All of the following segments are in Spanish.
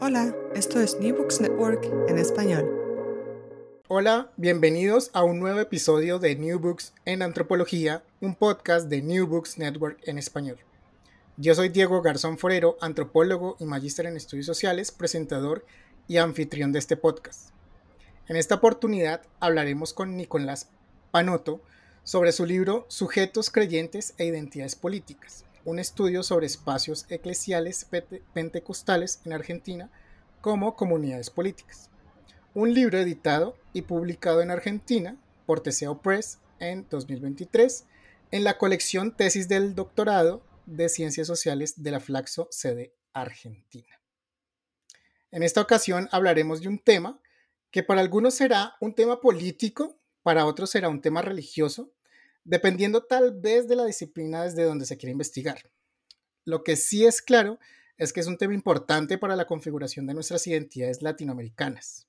Hola, esto es New Books Network en español. Hola, bienvenidos a un nuevo episodio de New Books en Antropología, un podcast de New Books Network en español. Yo soy Diego Garzón Forero, antropólogo y magíster en estudios sociales, presentador y anfitrión de este podcast. En esta oportunidad hablaremos con Nicolás Panoto sobre su libro Sujetos creyentes e identidades políticas un estudio sobre espacios eclesiales pentecostales en Argentina como comunidades políticas. Un libro editado y publicado en Argentina por Teseo Press en 2023 en la colección Tesis del Doctorado de Ciencias Sociales de la Flaxo sede Argentina. En esta ocasión hablaremos de un tema que para algunos será un tema político, para otros será un tema religioso, dependiendo tal vez de la disciplina desde donde se quiere investigar. Lo que sí es claro es que es un tema importante para la configuración de nuestras identidades latinoamericanas.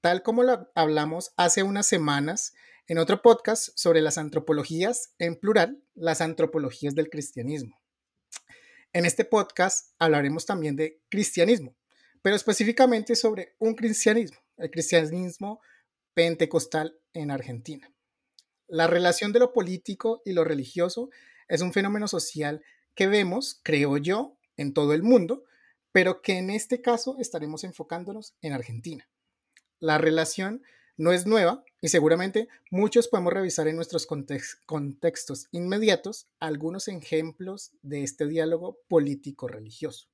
Tal como lo hablamos hace unas semanas en otro podcast sobre las antropologías, en plural, las antropologías del cristianismo. En este podcast hablaremos también de cristianismo, pero específicamente sobre un cristianismo, el cristianismo pentecostal en Argentina. La relación de lo político y lo religioso es un fenómeno social que vemos, creo yo, en todo el mundo, pero que en este caso estaremos enfocándonos en Argentina. La relación no es nueva y seguramente muchos podemos revisar en nuestros contextos inmediatos algunos ejemplos de este diálogo político-religioso.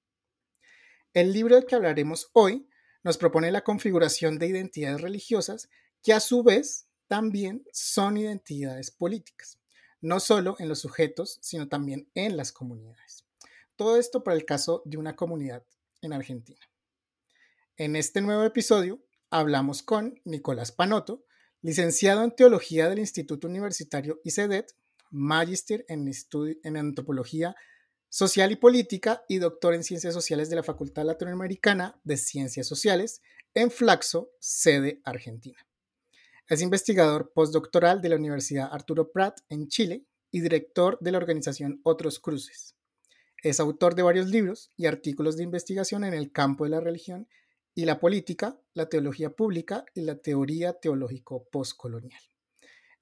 El libro del que hablaremos hoy nos propone la configuración de identidades religiosas que a su vez también son identidades políticas, no solo en los sujetos, sino también en las comunidades. Todo esto para el caso de una comunidad en Argentina. En este nuevo episodio hablamos con Nicolás Panoto, licenciado en Teología del Instituto Universitario ICEDET, magíster en, en Antropología Social y Política y doctor en Ciencias Sociales de la Facultad Latinoamericana de Ciencias Sociales en Flaxo, sede Argentina. Es investigador postdoctoral de la Universidad Arturo Prat en Chile y director de la organización Otros Cruces. Es autor de varios libros y artículos de investigación en el campo de la religión y la política, la teología pública y la teoría teológico postcolonial.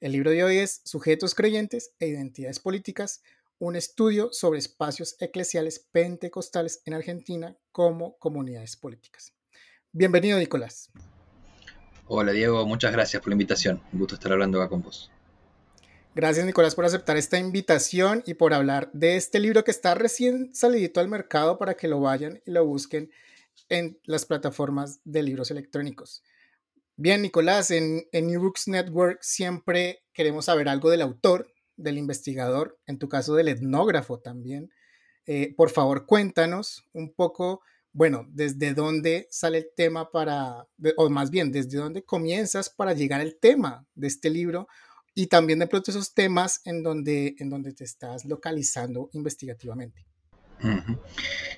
El libro de hoy es Sujetos creyentes e identidades políticas, un estudio sobre espacios eclesiales pentecostales en Argentina como comunidades políticas. Bienvenido, Nicolás. Hola Diego, muchas gracias por la invitación. Un gusto estar hablando acá con vos. Gracias Nicolás por aceptar esta invitación y por hablar de este libro que está recién salidito al mercado para que lo vayan y lo busquen en las plataformas de libros electrónicos. Bien, Nicolás, en, New Books Network siempre queremos saber algo del autor, del investigador, en tu caso del etnógrafo también. Eh, por favor, cuéntanos un poco bueno, desde dónde sale el tema para, o más bien, desde dónde comienzas para llegar al tema de este libro y también de pronto esos temas en donde, en donde te estás localizando investigativamente.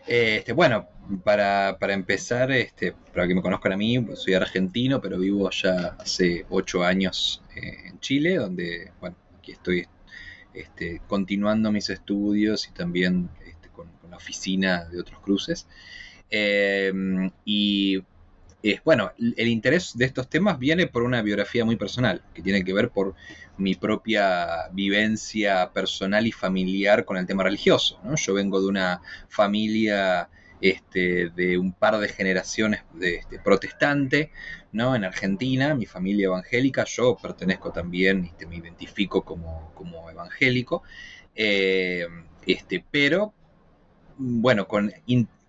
este, bueno, para, empezar, este, para que me conozcan a mí, soy argentino, pero vivo ya hace ocho años eh, en Chile, donde, bueno, aquí estoy este, continuando mis estudios y también este, con, la oficina de otros cruces. Em, y bueno, el interés de estos temas viene por una biografía muy personal, que tiene que ver por mi propia vivencia personal y familiar con el tema religioso. Yo vengo de una familia este, de un par de generaciones de, este, protestante ¿no? en Argentina, mi familia evangélica, yo pertenezco también, este, me identifico como, evangélico, eh, este, pero bueno, con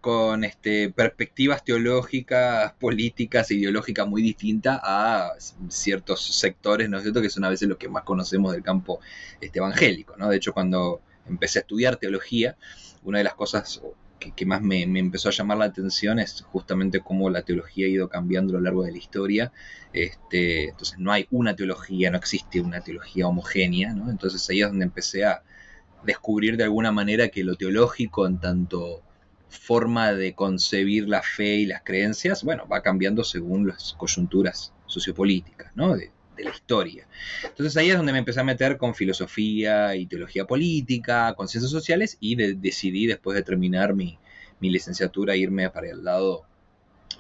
con este, perspectivas teológicas, políticas e ideológicas muy distintas a ciertos sectores, ¿no es cierto?, que son a veces los que más conocemos del campo este, evangélico, ¿no? De hecho, cuando empecé a estudiar teología, una de las cosas que, más me, empezó a llamar la atención es justamente cómo la teología ha ido cambiando a lo largo de la historia. Este, entonces no hay una teología, no existe una teología homogénea, ¿no? Entonces ahí es donde empecé a descubrir de alguna manera que lo teológico en tanto forma de concebir la fe y las creencias, bueno, va cambiando según las coyunturas sociopolíticas, ¿no? De, la historia. Entonces ahí es donde me empecé a meter con filosofía y teología política, con ciencias sociales y decidí después de terminar mi, licenciatura irme para el lado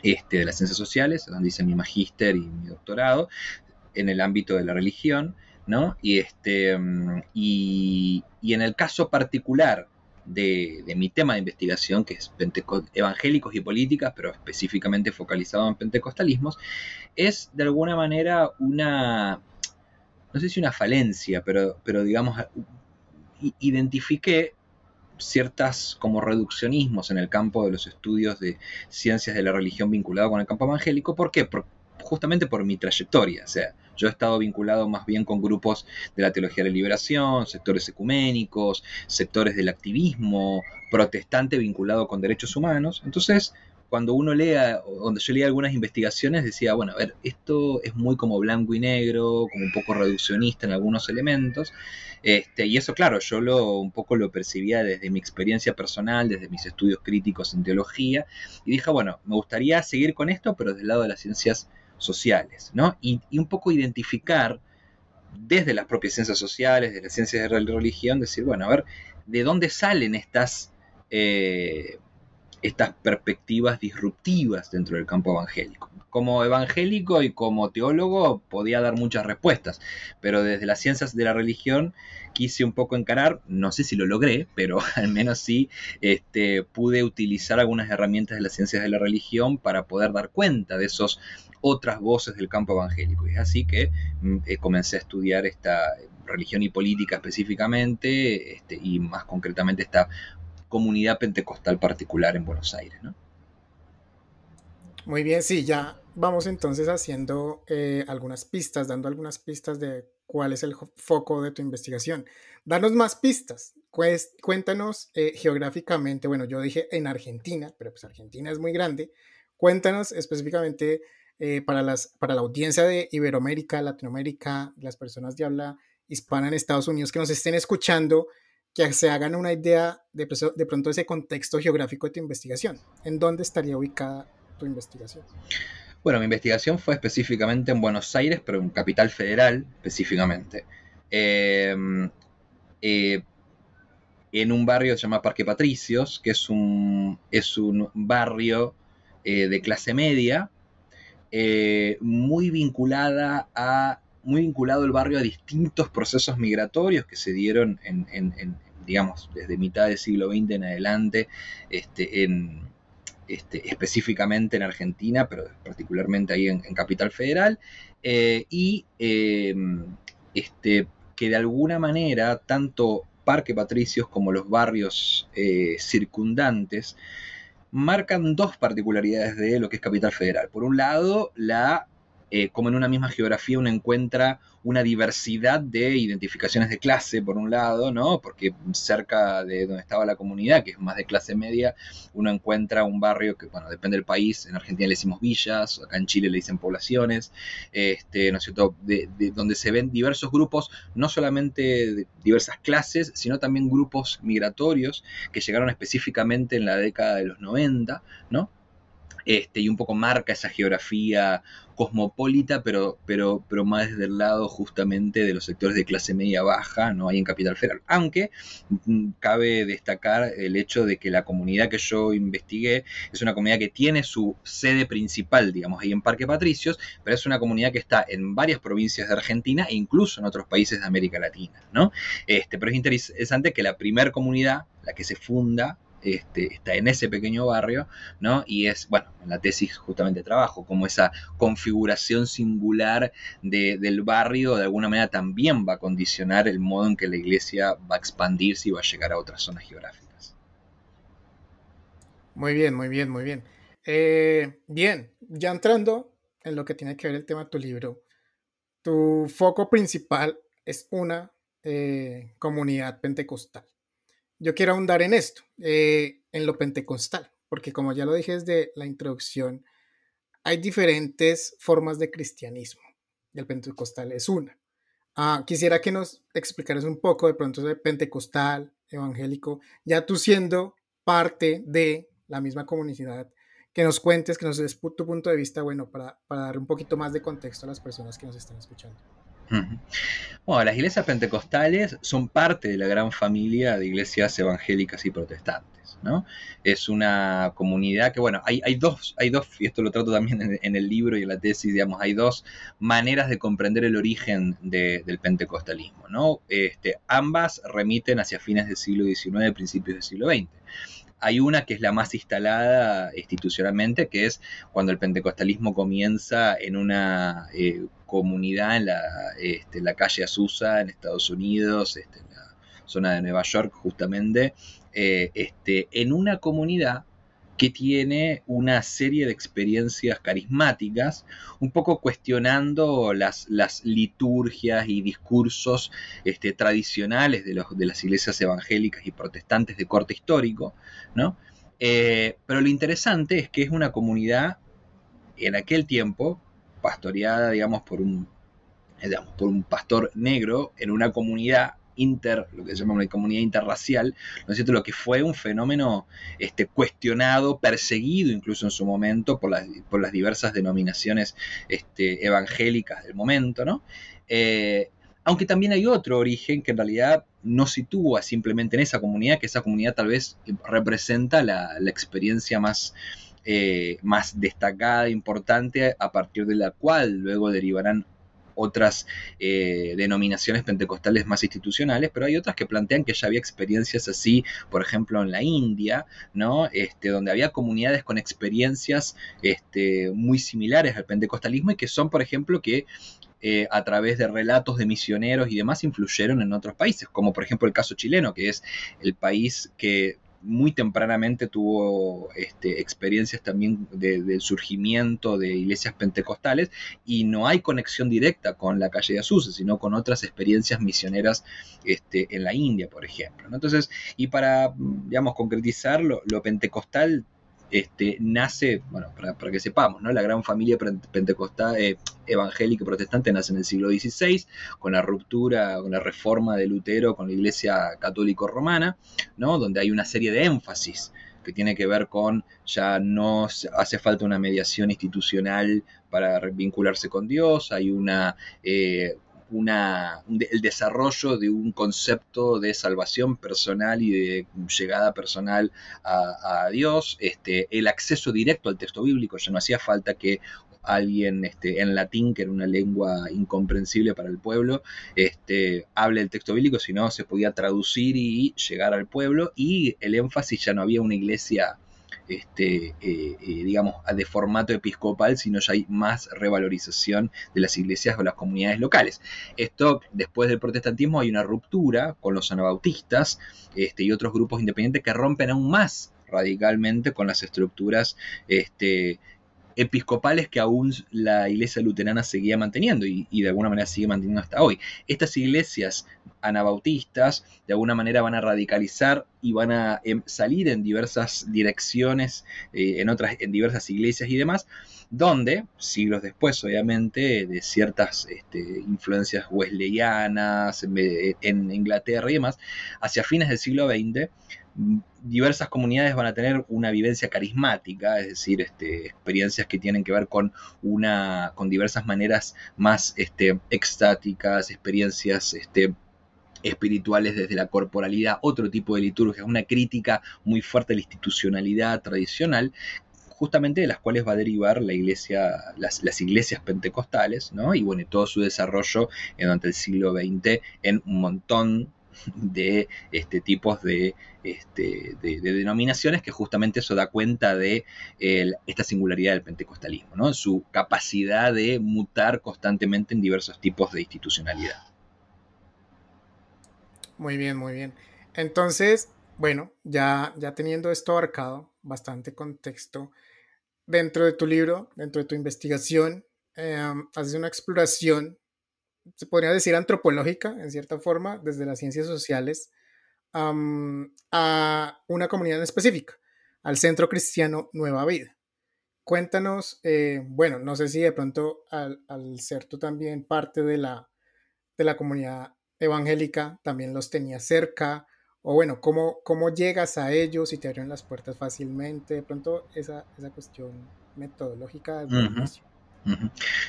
este, de las ciencias sociales, donde hice mi magíster y mi doctorado en el ámbito de la religión, ¿no? Y, este, y, y en el caso particular de, mi tema de investigación, que es evangélicos y políticas, pero específicamente focalizado en pentecostalismos, es de alguna manera una, no sé si una falencia, pero, pero digamos, identifiqué ciertas como reduccionismos en el campo de los estudios de ciencias de la religión vinculado con el campo evangélico. ¿Por qué? justamente por mi trayectoria. O sea, yo he estado vinculado más bien con grupos de la teología de la liberación, sectores ecuménicos, sectores del activismo, protestante vinculado con derechos humanos. Entonces, cuando uno lea, donde yo leía algunas investigaciones, decía, bueno, a ver, esto es muy como blanco y negro, como un poco reduccionista en algunos elementos. Este, y eso, claro, yo lo, un poco lo percibía desde mi experiencia personal, desde mis estudios críticos en teología, y dije, bueno, me gustaría seguir con esto, pero desde el lado de las ciencias sociales, ¿no? Y, un poco identificar desde las propias ciencias sociales, de las ciencias de religión, decir, bueno, a ver, ¿de dónde salen estas, eh, estas perspectivas disruptivas dentro del campo evangélico? Como evangélico y como teólogo podía dar muchas respuestas, pero desde las ciencias de la religión quise un poco encarar, no sé si lo logré, pero al menos sí este, pude utilizar algunas herramientas de las ciencias de la religión para poder dar cuenta de esos otras voces del campo evangélico. Y es así que mm, eh, comencé a estudiar esta religión y política específicamente, este, y más concretamente esta comunidad pentecostal particular en Buenos Aires. Muy bien, sí, ya vamos entonces haciendo eh, algunas pistas, dando algunas pistas de cuál es el foco de tu investigación. Danos más pistas. Cuéntanos eh, geográficamente, bueno, yo dije en Argentina, pero pues Argentina es muy grande. Cuéntanos específicamente eh, para, las, para la audiencia de Iberoamérica, Latinoamérica, las personas de habla hispana en Estados Unidos que nos estén escuchando, que se hagan una idea de, de pronto ese contexto geográfico de tu investigación. ¿En dónde estaría ubicada tu investigación? Bueno, mi investigación fue específicamente en Buenos Aires, pero en Capital Federal específicamente. Em, eh, en un barrio que se llama Parque Patricios, que es un, es un barrio eh, de clase media, eh, muy vinculada a muy vinculado el barrio a distintos procesos migratorios que se dieron en, digamos, desde mitad del siglo XX en adelante, este, este, específicamente en Argentina, pero particularmente ahí en, Capital Federal, eh, y em, este, que de alguna manera tanto Parque Patricios como los barrios eh, circundantes marcan dos particularidades de lo que es Capital Federal. Por un lado, la eh, como en una misma geografía uno encuentra una diversidad de identificaciones de clase, por un lado, ¿no? Porque cerca de donde estaba la comunidad, que es más de clase media, uno encuentra un barrio que, bueno, depende del país, en Argentina le decimos villas, acá en Chile le dicen poblaciones, este, ¿no es cierto?, de, donde se ven diversos grupos, no solamente diversas clases, sino también grupos migratorios que llegaron específicamente en la década de los 90, ¿no? Este, y un poco marca esa geografía cosmopolita, pero, pero, pero más desde el lado justamente de los sectores de clase media baja, no hay en Capital Federal. Aunque mm, cabe destacar el hecho de que la comunidad que yo investigué es una comunidad que tiene su sede principal, digamos, ahí en Parque Patricios, pero es una comunidad que está en varias provincias de Argentina e incluso en otros países de América Latina, ¿no? Este, pero es interesante que la primera comunidad, la que se funda este, está en ese pequeño barrio, ¿no? Y es, bueno, en la tesis justamente trabajo, como esa configuración singular del barrio de alguna manera también va a condicionar el modo en que la iglesia va a expandirse y va a llegar a otras zonas geográficas. Muy bien, muy bien, muy bien. Eh, bien, ya entrando en lo que tiene que ver el tema de tu libro, tu foco principal es una eh, comunidad pentecostal. Yo quiero ahondar en esto, eh, en lo pentecostal, porque como ya lo dije desde la introducción, hay diferentes formas de cristianismo. Y el pentecostal es una. Ah, quisiera que nos explicaras un poco de pronto de pentecostal, evangélico, ya tú siendo parte de la misma comunidad, que nos cuentes, que nos des tu punto de vista, bueno, para, para dar un poquito más de contexto a las personas que nos están escuchando. Bueno, las iglesias pentecostales son parte de la gran familia de iglesias evangélicas y protestantes. ¿no? Es una comunidad que, bueno, hay, dos, hay dos, y esto lo trato también en, el libro y en la tesis, digamos, hay dos maneras de comprender el origen del pentecostalismo. ¿no? Este, ambas remiten hacia fines del siglo XIX, principios del siglo XX hay una que es la más instalada institucionalmente, que es cuando el pentecostalismo comienza en una eh, comunidad en la, este, calle Azusa, en Estados Unidos, este, en la zona de Nueva York justamente, eh, este, en una comunidad que tiene una serie de experiencias carismáticas, un poco cuestionando las, las liturgias y discursos este, tradicionales de, los, de, las iglesias evangélicas y protestantes de corte histórico, ¿no? Eh, pero lo interesante es que es una comunidad en aquel tiempo pastoreada, digamos, por un, digamos, por un pastor negro en una comunidad inter, lo que se llama una comunidad interracial, ¿no es cierto? Lo que fue un fenómeno este, cuestionado, perseguido incluso en su momento por las, diversas denominaciones este, evangélicas del momento, ¿no? Eh, aunque también hay otro origen que en realidad no sitúa simplemente en esa comunidad, que esa comunidad tal vez representa la, experiencia más, eh, más destacada, importante, a partir de la cual luego derivarán otras eh, denominaciones pentecostales más institucionales, pero hay otras que plantean que ya había experiencias así, por ejemplo, en la India, ¿no? Este, donde había comunidades con experiencias este, muy similares al pentecostalismo y que son, por ejemplo, que eh, a través de relatos de misioneros y demás influyeron en otros países, como por ejemplo el caso chileno, que es el país que muy tempranamente tuvo este, experiencias también del surgimiento de iglesias pentecostales y no hay conexión directa con la calle de Azusa, sino con otras experiencias misioneras este, en la India, por ejemplo. Entonces, y para, digamos, concretizar, lo pentecostal este, nace, bueno, para, que sepamos, ¿no? La gran familia pentecostal, eh, evangélica protestante nace en el siglo XVI, con la ruptura, con la reforma de Lutero con la Iglesia católico romana, ¿no? Donde hay una serie de énfasis que tiene que ver con ya no hace falta una mediación institucional para vincularse con Dios, hay una eh, el desarrollo de un concepto de salvación personal y de llegada personal a, Dios, este, el acceso directo al texto bíblico, ya no hacía falta que alguien este, en latín, que era una lengua incomprensible para el pueblo, este, hable el texto bíblico, sino se podía traducir y llegar al pueblo, y el énfasis ya no había una iglesia este, eh, eh, digamos, de formato episcopal, sino ya hay más revalorización de las iglesias o las comunidades locales. Esto, después del protestantismo, hay una ruptura con los anabautistas este, y otros grupos independientes que rompen aún más radicalmente con las estructuras este, episcopales que aún la iglesia luterana seguía manteniendo y, de alguna manera sigue manteniendo hasta hoy. Estas iglesias anabautistas de alguna manera van a radicalizar y van a em, salir en diversas direcciones, eh, en otras, en diversas iglesias y demás, donde, siglos después, obviamente, de ciertas este, influencias wesleyanas en Inglaterra y demás, hacia fines del siglo XX, diversas comunidades van a tener una vivencia carismática, es decir, este, experiencias que tienen que ver con una, con diversas maneras más este, extáticas, experiencias este, espirituales desde la corporalidad, otro tipo de liturgia, una crítica muy fuerte a la institucionalidad tradicional, justamente de las cuales va a derivar la iglesia, las, iglesias pentecostales, ¿no? Y bueno, todo su desarrollo durante el siglo XX en un montón de este, tipos de, este, de, denominaciones que justamente eso da cuenta de esta singularidad del pentecostalismo, ¿no? su capacidad de mutar constantemente en diversos tipos de institucionalidad. Muy bien, muy bien. Entonces, bueno, ya, ya teniendo esto abarcado, bastante contexto, dentro de tu libro, dentro de tu investigación, em, haces una exploración se podría decir antropológica, en cierta forma, desde las ciencias sociales a una comunidad específica, al Centro Cristiano Nueva Vida. Cuéntanos, eh, bueno, no sé si de pronto al, ser tú también parte de la, de la comunidad evangélica, también los tenías cerca, o bueno, ¿cómo, cómo llegas a ellos y te abren las puertas fácilmente? De pronto esa, esa cuestión metodológica de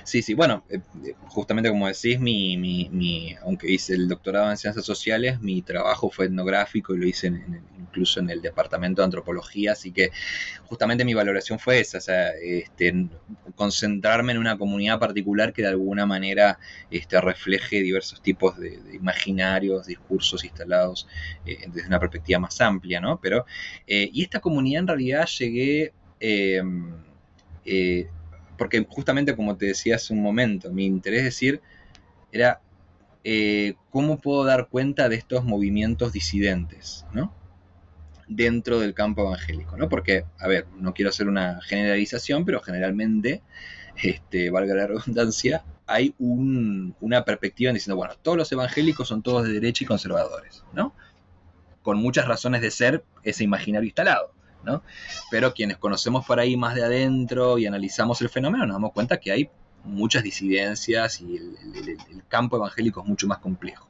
Sí, sí, bueno, eh, justamente como decís, mi, mi, aunque hice el doctorado en ciencias sociales, mi trabajo fue etnográfico y lo hice incluso en el departamento de antropología, así que justamente mi valoración fue esa, o sea, este, concentrarme en una comunidad particular que de alguna manera este, refleje diversos tipos de, imaginarios, discursos instalados eh, desde una perspectiva más amplia, ¿no? Pero, eh, y esta comunidad en realidad llegué... Em, porque justamente como te decía hace un momento, mi interés decir era eh, cómo puedo dar cuenta de estos movimientos disidentes, ¿no? Dentro del campo evangélico, ¿no? Porque, a ver, no quiero hacer una generalización, pero generalmente, este, valga la redundancia, hay una perspectiva en diciendo, bueno, todos los evangélicos son todos de derecha y conservadores, ¿no? Con muchas razones de ser ese imaginario instalado. Pero quienes conocemos por ahí más de adentro y analizamos el fenómeno, nos damos cuenta que hay muchas disidencias y el, campo evangélico es mucho más complejo,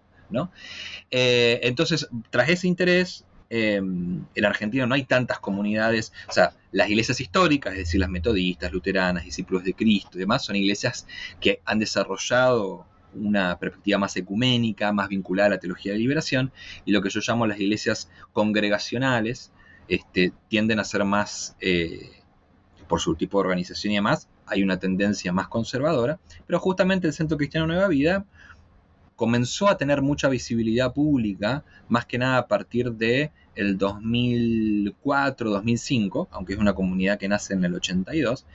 eh, entonces, tras ese interés, em, en Argentina no hay tantas comunidades, o sea, las iglesias históricas, es decir, las metodistas, luteranas, discípulos de Cristo y demás, son iglesias que han desarrollado una perspectiva más ecuménica, más vinculada a la teología de liberación, y lo que yo llamo las iglesias congregacionales, este, tienden a ser más, eh, por su tipo de organización y demás, hay una tendencia más conservadora, pero justamente el Centro Cristiano Nueva Vida comenzó a tener mucha visibilidad pública, más que nada a partir de el 2004-2005, aunque es una comunidad que nace en el 82,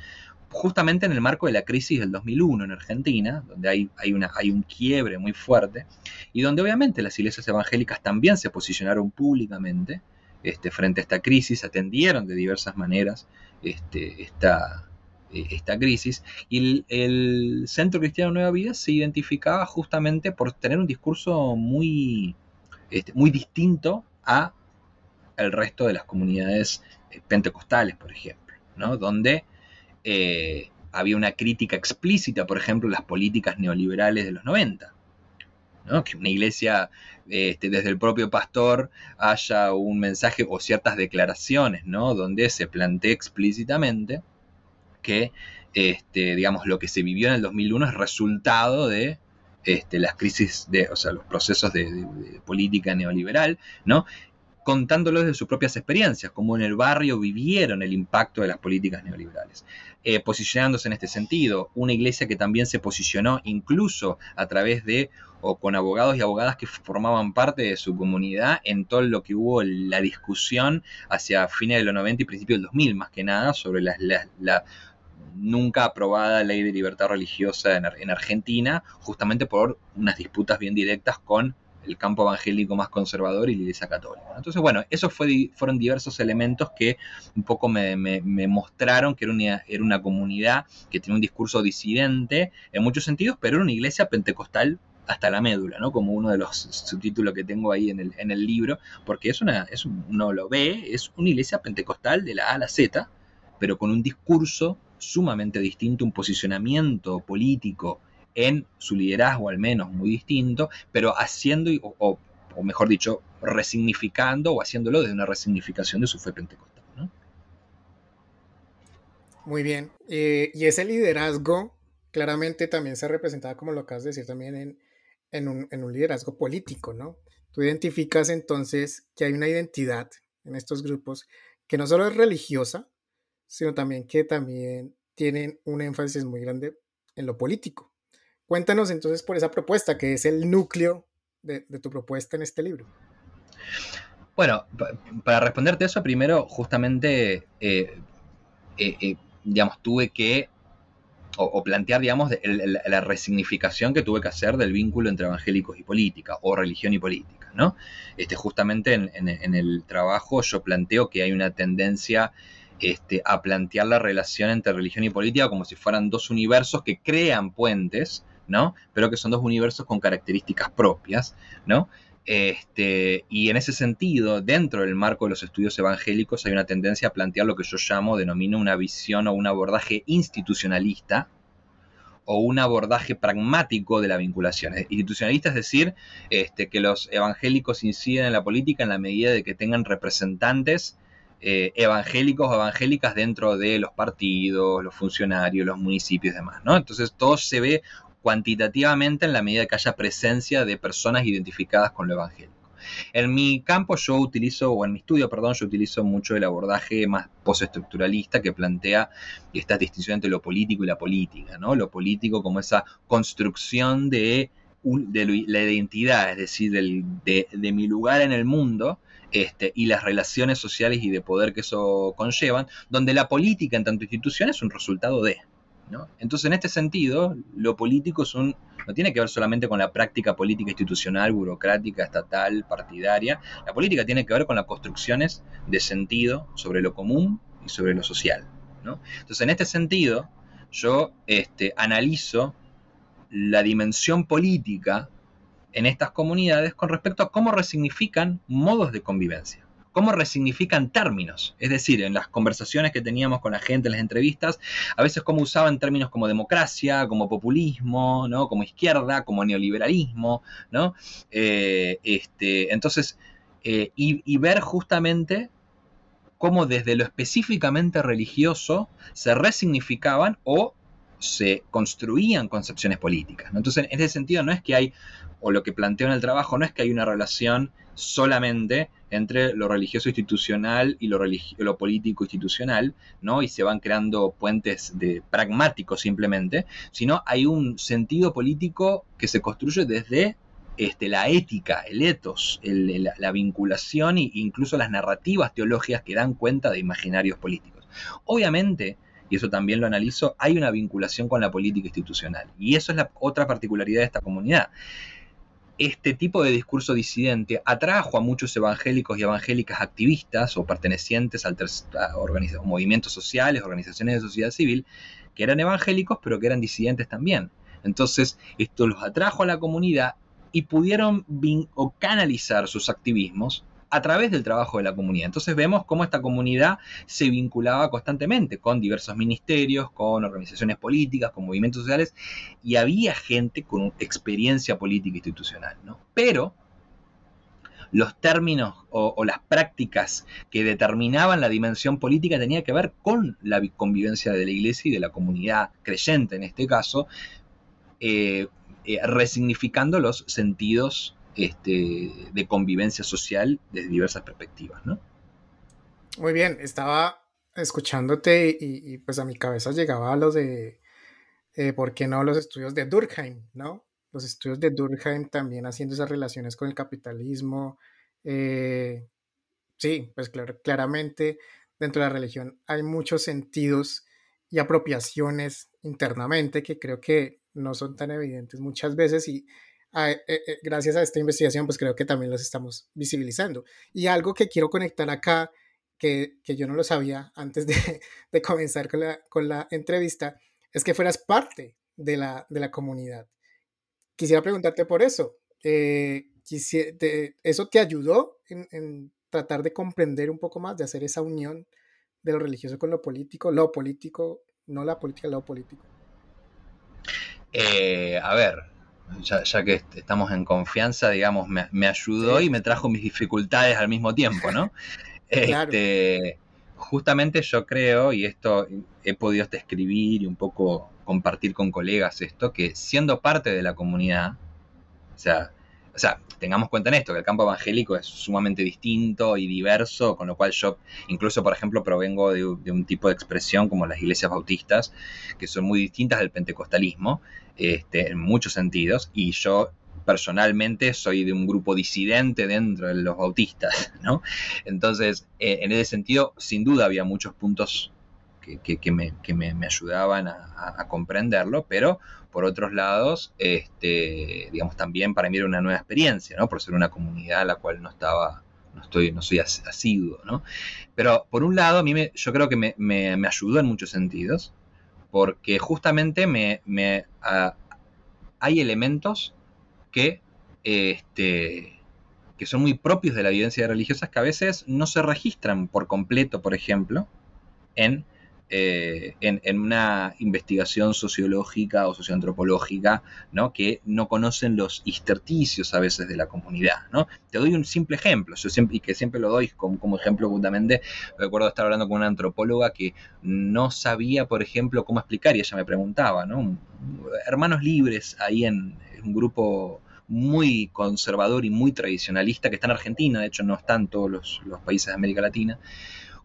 justamente en el marco de la crisis del 2001 en Argentina, donde hay, hay, una, hay un quiebre muy fuerte, y donde obviamente las iglesias evangélicas también se posicionaron públicamente, este, frente a esta crisis, atendieron de diversas maneras este, esta, eh, esta crisis. Y el, Centro Cristiano Nueva Vida se identificaba justamente por tener un discurso muy, este, muy distinto a el resto de las comunidades eh, pentecostales, por ejemplo, ¿no? donde eh, había una crítica explícita, por ejemplo, las políticas neoliberales de los 90 que una iglesia, este, desde el propio pastor, haya un mensaje o ciertas declaraciones, ¿no? donde se plantea explícitamente que, este, digamos, lo que se vivió en el 2001 es resultado de este, las crisis, de, o sea, los procesos de, de política neoliberal, ¿no? Contándolo desde sus propias experiencias, como en el barrio vivieron el impacto de las políticas neoliberales. Eh, posicionándose en este sentido, una iglesia que también se posicionó incluso a través de o con abogados y abogadas que formaban parte de su comunidad en todo lo que hubo la discusión hacia fines de los 90 y principios del 2000, más que nada, sobre la, la, nunca aprobada ley de libertad religiosa en, Argentina, justamente por unas disputas bien directas con el campo evangélico más conservador y la Iglesia Católica. Entonces, bueno, esos fue, fueron diversos elementos que un poco me, mostraron que era una, era una comunidad que tenía un discurso disidente en muchos sentidos, pero era una iglesia pentecostal hasta la médula, ¿no? Como uno de los subtítulos que tengo ahí en el, en el libro, porque es una, es uno lo ve, es una iglesia pentecostal de la A a la Z, pero con un discurso sumamente distinto, un posicionamiento político en su liderazgo al menos muy distinto, pero haciendo, o, mejor dicho, resignificando o haciéndolo desde una resignificación de su fe pentecostal. Muy bien. Eh, y ese liderazgo claramente también se representaba, como lo acabas de decir, también en, un, en un liderazgo político, ¿no? Tú identificas entonces que hay una identidad en estos grupos que no solo es religiosa, sino también que también tienen un énfasis muy grande en lo político. Cuéntanos entonces por esa propuesta, que es el núcleo de, tu propuesta en este libro. Bueno, para responderte eso, primero, justamente, eh, eh, eh, digamos, tuve que, o, plantear, digamos, la resignificación que tuve que hacer del vínculo entre evangélicos y política, o religión y política, ¿no? Este, justamente en el trabajo yo planteo que hay una tendencia este, a plantear la relación entre religión y política como si fueran dos universos que crean puentes, ¿no? Pero que son dos universos con características propias, ¿no? Este, y en ese sentido, dentro del marco de los estudios evangélicos hay una tendencia a plantear lo que yo llamo, denomino una visión o un abordaje institucionalista o un abordaje pragmático de la vinculación. Institucionalista es decir, este, que los evangélicos inciden en la política en la medida de que tengan representantes eh, evangélicos o evangélicas dentro de los partidos, los funcionarios, los municipios y demás. ¿no? Entonces todo se ve cuantitativamente en la medida que haya presencia de personas identificadas con lo evangélico. En mi campo yo utilizo, o en mi estudio, perdón, yo utilizo mucho el abordaje más postestructuralista que plantea esta distinción entre lo político y la política, ¿no? Lo político como esa construcción de, la identidad, es decir, de, mi lugar en el mundo, este, y las relaciones sociales y de poder que eso conllevan, donde la política en tanto institución es un resultado de. Entonces, en este sentido, lo político es un, no tiene que ver solamente con la práctica política institucional, burocrática, estatal, partidaria. La política tiene que ver con las construcciones de sentido sobre lo común y sobre lo social. Entonces, en este sentido, yo este, analizo la dimensión política en estas comunidades con respecto a cómo resignifican modos de convivencia cómo resignifican términos. Es decir, en las conversaciones que teníamos con la gente, en las entrevistas, a veces cómo usaban términos como democracia, como populismo, ¿no? como izquierda, como neoliberalismo, ¿no? Eh, este, entonces, eh, y, ver justamente cómo desde lo específicamente religioso se resignificaban o se construían concepciones políticas. Entonces, en ese sentido, no es que hay, o lo que planteo en el trabajo, no es que hay una relación solamente entre lo religioso institucional y lo, político institucional, ¿no? Y se van creando puentes de pragmáticos simplemente, sino hay un sentido político que se construye desde este, la ética, el etos, la, vinculación e incluso las narrativas teológicas que dan cuenta de imaginarios políticos. Obviamente, y eso también lo analizo, hay una vinculación con la política institucional. Y eso es la otra particularidad de esta comunidad este tipo de discurso disidente atrajo a muchos evangélicos y evangélicas activistas o pertenecientes a, movimientos sociales, organizaciones de sociedad civil, que eran evangélicos pero que eran disidentes también. Entonces, esto los atrajo a la comunidad y pudieron o canalizar sus activismos a través del trabajo de la comunidad. Entonces vemos cómo esta comunidad se vinculaba constantemente con diversos ministerios, con organizaciones políticas, con movimientos sociales, y había gente con experiencia política institucional. ¿no? Pero los términos o, las prácticas que determinaban la dimensión política tenían que ver con la convivencia de la iglesia y de la comunidad creyente en este caso, eh, eh, resignificando los sentidos este, de convivencia social desde diversas perspectivas, ¿no? Muy bien, estaba escuchándote y, pues a mi cabeza llegaba lo de, eh, ¿por qué no los estudios de Durkheim, ¿no? Los estudios de Durkheim también haciendo esas relaciones con el capitalismo. Eh, sí, pues claro, claramente dentro de la religión hay muchos sentidos y apropiaciones internamente que creo que no son tan evidentes muchas veces y eh, eh, gracias a esta investigación, pues creo que también los estamos visibilizando. Y algo que quiero conectar acá, que, que yo no lo sabía antes de, de comenzar con la, con la, entrevista, es que fueras parte de la, de la comunidad. Quisiera preguntarte por eso. Eh, ¿Eso te ayudó en, en tratar de comprender un poco más, de hacer esa unión de lo religioso con lo político, lo político, no la política, lo político? a ver, ya, que estamos en confianza, digamos, me, ayudó y me trajo mis dificultades al mismo tiempo, ¿no? Este, justamente yo creo, y esto he podido hasta escribir y un poco compartir con colegas esto, que siendo parte de la comunidad, o sea, o sea, tengamos cuenta en esto, que el campo evangélico es sumamente distinto y diverso, con lo cual yo incluso, por ejemplo, provengo de, un tipo de expresión como las iglesias bautistas, que son muy distintas del pentecostalismo, este, en muchos sentidos, y yo personalmente soy de un grupo disidente dentro de los bautistas, ¿no? Entonces, eh, en ese sentido, sin duda había muchos puntos que, me, ayudaban a, comprenderlo, pero por otros lados, este, digamos, también para mí era una nueva experiencia, ¿no? Por ser una comunidad a la cual no estaba, no estoy, no soy asiduo, ¿no? Pero por un lado, a mí me, yo creo que me, ayudó en muchos sentidos, porque justamente me, hay elementos que este, que son muy propios de la evidencia religiosas que a veces no se registran por completo, por ejemplo, en eh, en, una investigación sociológica o socioantropológica, ¿no? que no conocen los intersticios a veces de la comunidad. ¿no? Te doy un simple ejemplo, yo siempre, y que siempre lo doy como, como ejemplo justamente, recuerdo estar hablando con una antropóloga que no sabía, por ejemplo, cómo explicar, y ella me preguntaba, ¿no? hermanos libres ahí en, un grupo muy conservador y muy tradicionalista que está en Argentina, de hecho no están todos los países de América Latina,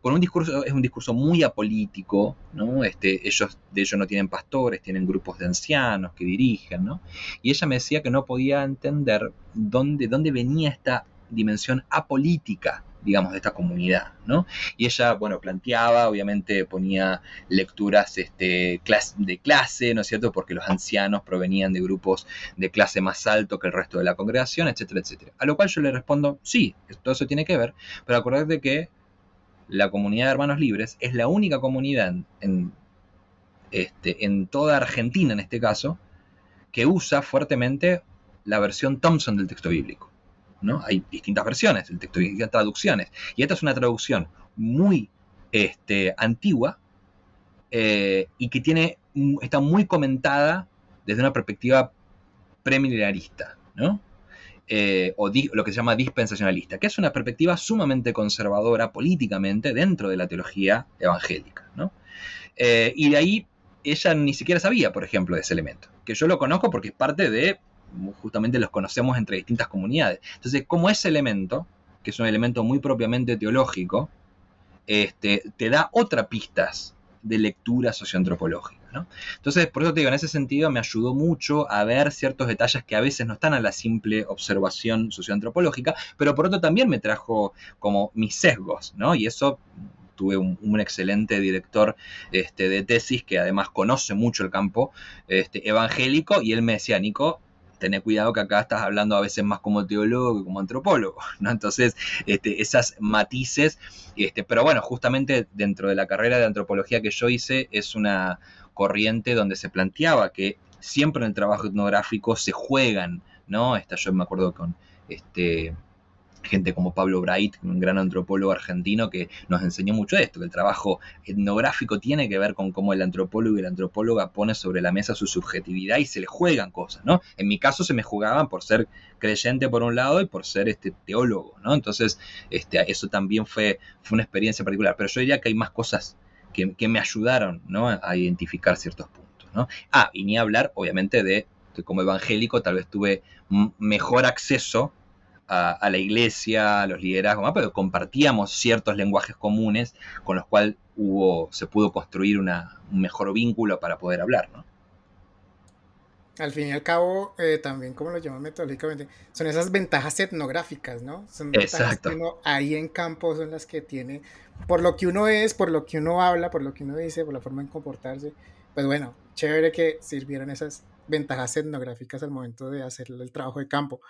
con un discurso, es un discurso muy apolítico, ¿no? Este, ellos, de ellos no tienen pastores, tienen grupos de ancianos que dirigen, ¿no? Y ella me decía que no podía entender dónde, dónde venía esta dimensión apolítica digamos, de esta comunidad, ¿no? Y ella, bueno, planteaba, obviamente ponía lecturas este, de clase, ¿no es cierto? Porque los ancianos provenían de grupos de clase más alto que el resto de la congregación, etcétera, etcétera. A lo cual yo le respondo, sí, todo eso tiene que ver, pero acordate que la comunidad de hermanos libres es la única comunidad en, este, en toda Argentina, en este caso, que usa fuertemente la versión Thompson del texto bíblico. ¿no? Hay distintas versiones del texto bíblico, traducciones. Y esta es una traducción muy este, antigua eh, y que tiene, está muy comentada desde una perspectiva premilenarista. ¿no? Eh, o lo que se llama dispensacionalista, que es una perspectiva sumamente conservadora políticamente dentro de la teología evangélica. Eh, y de ahí ella ni siquiera sabía, por ejemplo, de ese elemento, que yo lo conozco porque es parte de, justamente los conocemos entre distintas comunidades. Entonces, como ese elemento, que es un elemento muy propiamente teológico, este, te da otras pistas de lectura socioantropológica. Entonces, por eso te digo, en ese sentido me ayudó mucho a ver ciertos detalles que a veces no están a la simple observación socioantropológica, pero por otro también me trajo como mis sesgos, ¿no? Y eso tuve un, excelente director este, de tesis que además conoce mucho el campo este, evangélico y él me decía, Nico, tené cuidado que acá estás hablando a veces más como teólogo que como antropólogo, ¿no? Entonces, este, esas matices, pero bueno, justamente dentro de la carrera de antropología que yo hice es una, corriente donde se planteaba que siempre en el trabajo etnográfico se juegan, ¿no? Esta, yo me acuerdo con este, gente como Pablo Bright, un gran antropólogo argentino que nos enseñó mucho esto, que el trabajo etnográfico tiene que ver con cómo el antropólogo y la antropóloga pone sobre la mesa su subjetividad y se le juegan cosas, ¿no? En mi caso se me jugaban por ser creyente por un lado y por ser este teólogo, ¿no? Entonces, este, eso también fue, fue una experiencia particular, pero yo diría que hay más cosas que, me ayudaron a identificar ciertos puntos. ¿no? Ah, y ni hablar, obviamente, de que como evangélico tal vez tuve mejor acceso a, la iglesia, a los liderazgos, pero compartíamos ciertos lenguajes comunes con los cuales hubo, se pudo construir un mejor vínculo para poder hablar. ¿no? Al fin y al cabo, eh, también como lo llaman metodológicamente, son esas ventajas etnográficas, ¿no? Son ventajas que uno ahí en campo son las que tiene, por lo que uno es, por lo que uno habla, por lo que uno dice, por la forma de comportarse. Pues bueno, chévere que sirvieron esas ventajas etnográficas al momento de hacer el trabajo de campo.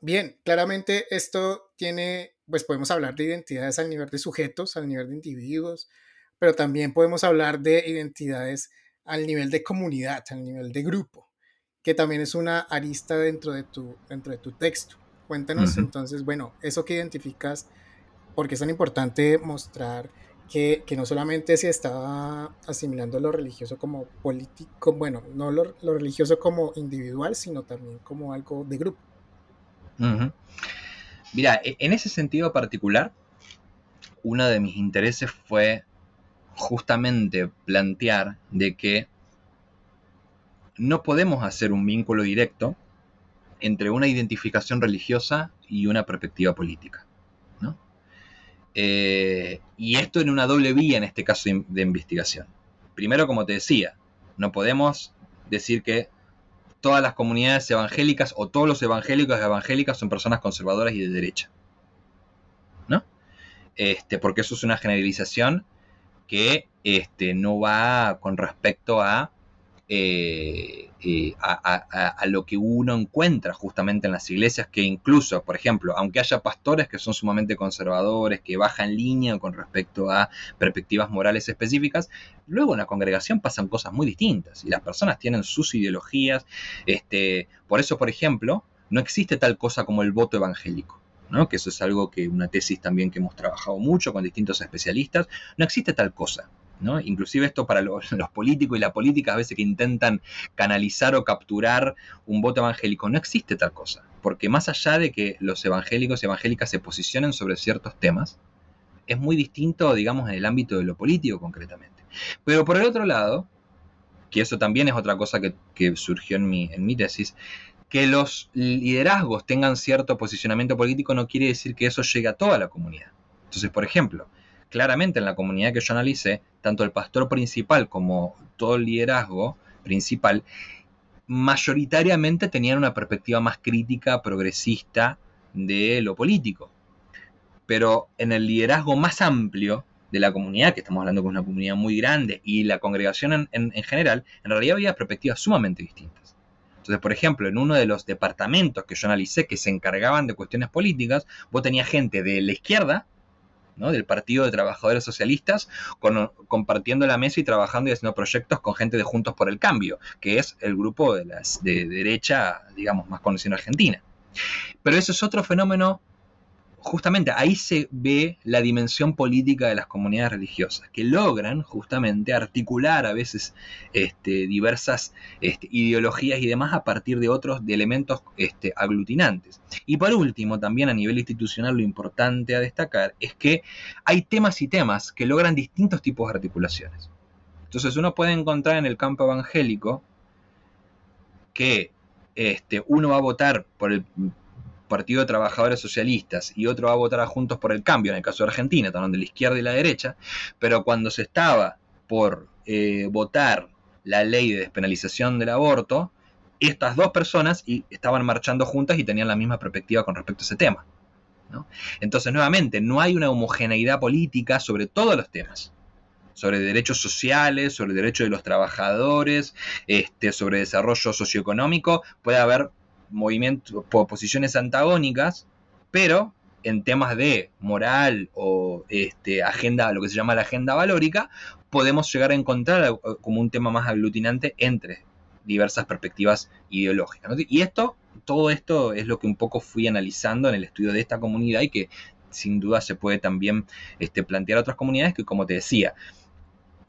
Bien, claramente esto tiene, pues podemos hablar de identidades al nivel de sujetos, al nivel de individuos, pero también podemos hablar de identidades al nivel de comunidad, al nivel de grupo que también es una arista dentro de tu, dentro de tu texto. Cuéntanos entonces, bueno, eso que identificas, porque es tan importante mostrar que, no solamente se estaba asimilando lo religioso como político, bueno, no lo, religioso como individual, sino también como algo de grupo. Mira, e, en ese sentido particular, uno de mis intereses fue justamente plantear de que no podemos hacer un vínculo directo entre una identificación religiosa y una perspectiva política. Eh, y esto en una doble vía en este caso de investigación. Primero, como te decía, no podemos decir que todas las comunidades evangélicas o todos los evangélicos evangélicas son personas conservadoras y de derecha. ¿No? Este, porque eso es una generalización que este, no va con respecto a eh, eh, a, lo que uno encuentra justamente en las iglesias, que incluso, por ejemplo, aunque haya pastores que son sumamente conservadores, que bajan línea con respecto a perspectivas morales específicas, luego en la congregación pasan cosas muy distintas y las personas tienen sus ideologías. Este, por eso, por ejemplo, no existe tal cosa como el voto evangélico. ¿no? que eso es algo que una tesis también que hemos trabajado mucho con distintos especialistas, no existe tal cosa. Inclusive esto para los, los, políticos y la política a veces que intentan canalizar o capturar un voto evangélico, no existe tal cosa, porque más allá de que los evangélicos y evangélicas se posicionen sobre ciertos temas, es muy distinto, digamos, en el ámbito de lo político concretamente. Pero por el otro lado, que eso también es otra cosa que, que surgió en mi, en mi tesis, que los liderazgos tengan cierto posicionamiento político no quiere decir que eso llegue a toda la comunidad. Entonces, por ejemplo, claramente en la comunidad que yo analicé, tanto el pastor principal como todo el liderazgo principal, mayoritariamente tenían una perspectiva más crítica, progresista de lo político. Pero en el liderazgo más amplio de la comunidad, que estamos hablando de una comunidad muy grande, y la congregación en, en, en general, en realidad había perspectivas sumamente distintas. Entonces, por ejemplo, en uno de los departamentos que yo analicé que se encargaban de cuestiones políticas, vos tenías gente de la izquierda, ¿no? del Partido de Trabajadores Socialistas, compartiendo la mesa y trabajando y haciendo proyectos con gente de Juntos por el Cambio, que es el grupo de, las, de derecha, digamos, más conocido en Argentina. Pero eso es otro fenómeno justamente ahí se ve la dimensión política de las comunidades religiosas, que logran justamente articular a veces este, diversas este, ideologías y demás a partir de otros de elementos este, aglutinantes. Y por último, también a nivel institucional lo importante a destacar es que hay temas y temas que logran distintos tipos de articulaciones. Entonces uno puede encontrar en el campo evangélico que uno va a votar por el Partido de Trabajadores Socialistas y otro va a votar Juntos por el Cambio, en el caso de Argentina, también de la izquierda y la derecha, pero cuando se estaba por eh, votar la ley de despenalización del aborto, estas dos personas estaban marchando juntas y tenían la misma perspectiva con respecto a ese tema. Entonces, nuevamente, no hay una homogeneidad política sobre todos los temas sobre derechos sociales, sobre derechos de los trabajadores, este, sobre desarrollo socioeconómico, puede haber movimientos, posiciones antagónicas, pero en temas de moral o este, agenda, lo que se llama la agenda valórica, podemos llegar a encontrar como un tema más aglutinante entre diversas perspectivas ideológicas. Y esto, todo esto es lo que un poco fui analizando en el estudio de esta comunidad y que sin duda se puede también este, plantear a otras comunidades que, como te decía,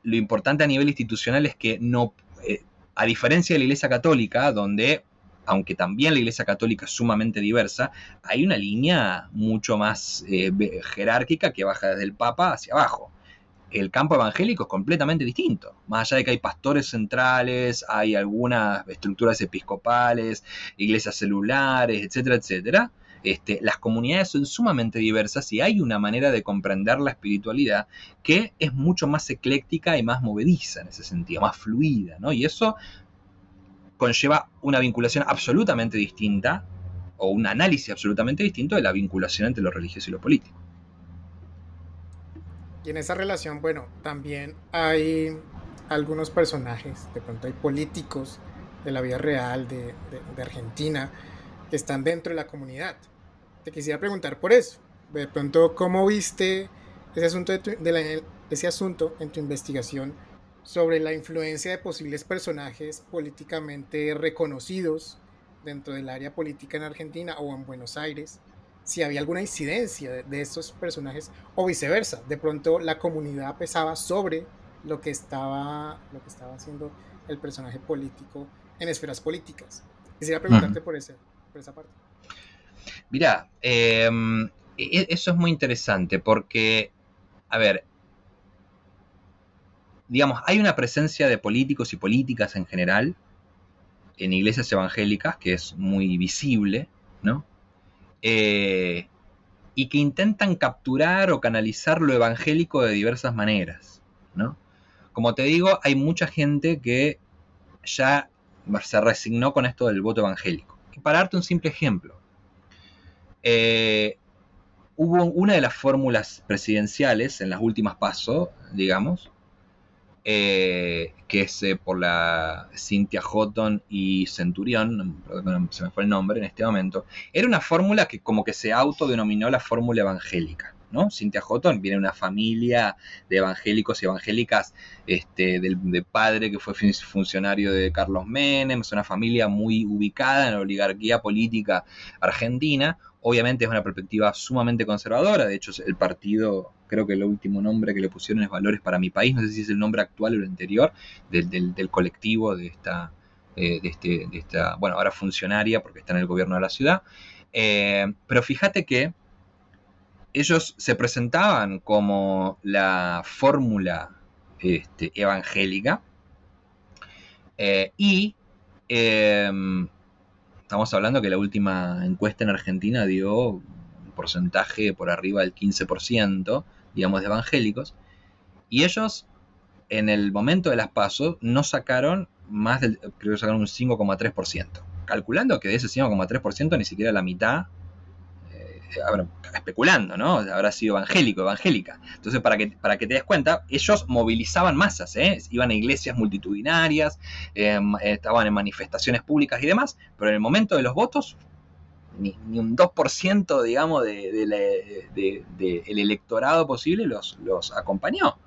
lo importante a nivel institucional es que no, eh, a diferencia de la Iglesia Católica, donde aunque también la Iglesia Católica es sumamente diversa, hay una línea mucho más eh, jerárquica que baja desde el Papa hacia abajo. El campo evangélico es completamente distinto. Más allá de que hay pastores centrales, hay algunas estructuras episcopales, iglesias celulares, etcétera, etcétera. Este, las comunidades son sumamente diversas y hay una manera de comprender la espiritualidad que es mucho más ecléctica y más movediza en ese sentido, más fluida, ¿no? Y eso conlleva una vinculación absolutamente distinta o un análisis absolutamente distinto de la vinculación entre lo religioso y lo político. Y en esa relación, bueno, también hay algunos personajes, de pronto hay políticos de la vida real de, Argentina que están dentro de la comunidad. Te quisiera preguntar por eso. De pronto, ¿cómo viste ese asunto en tu investigación? Sobre la influencia de posibles personajes políticamente reconocidos dentro del área política en Argentina o en Buenos Aires, si había alguna incidencia de, de estos personajes o viceversa, de pronto la comunidad pesaba sobre lo que estaba, lo que estaba haciendo el personaje político en esferas políticas. Quisiera preguntarte por, ese, por esa parte. Mira, eh, eso es muy interesante porque, a ver, digamos, hay una presencia de políticos y políticas en general en iglesias evangélicas que es muy visible, ¿no? Eh, y que intentan capturar o canalizar lo evangélico de diversas maneras, ¿no? Como te digo, hay mucha gente que ya se resignó con esto del voto evangélico. Y para darte un simple ejemplo, eh, hubo una de las fórmulas presidenciales en las últimas pasos, digamos, eh, que es eh, por la Cynthia Houghton y Centurión, se me fue el nombre en este momento, era una fórmula que como que se autodenominó la fórmula evangélica. ¿no? Cynthia Houghton viene de una familia de evangélicos y evangélicas este, del, de padre que fue funcionario de Carlos Menem, es una familia muy ubicada en la oligarquía política argentina, Obviamente es una perspectiva sumamente conservadora, de hecho el partido, creo que el último nombre que le pusieron es Valores para mi país, no sé si es el nombre actual o el anterior del, colectivo de esta, eh, de, este, de esta, bueno, ahora funcionaria porque está en el gobierno de la ciudad. Eh, pero fíjate que ellos se presentaban como la fórmula este, evangélica eh, y em, estamos hablando que la última encuesta en Argentina dio un porcentaje por arriba del 15%, digamos, de evangélicos, y ellos en el momento de las pasos no sacaron más del, creo que sacaron un 5,3%, calculando que de ese 5,3% ni siquiera la mitad especulando, ¿no? Habrá sido evangélico, evangélica. Entonces, para que, para que te des cuenta, ellos movilizaban masas, ¿eh? Iban a iglesias multitudinarias, em, estaban en manifestaciones públicas y demás, pero en el momento de los votos, ni, un 2%, digamos, del de, el electorado posible los, los acompañó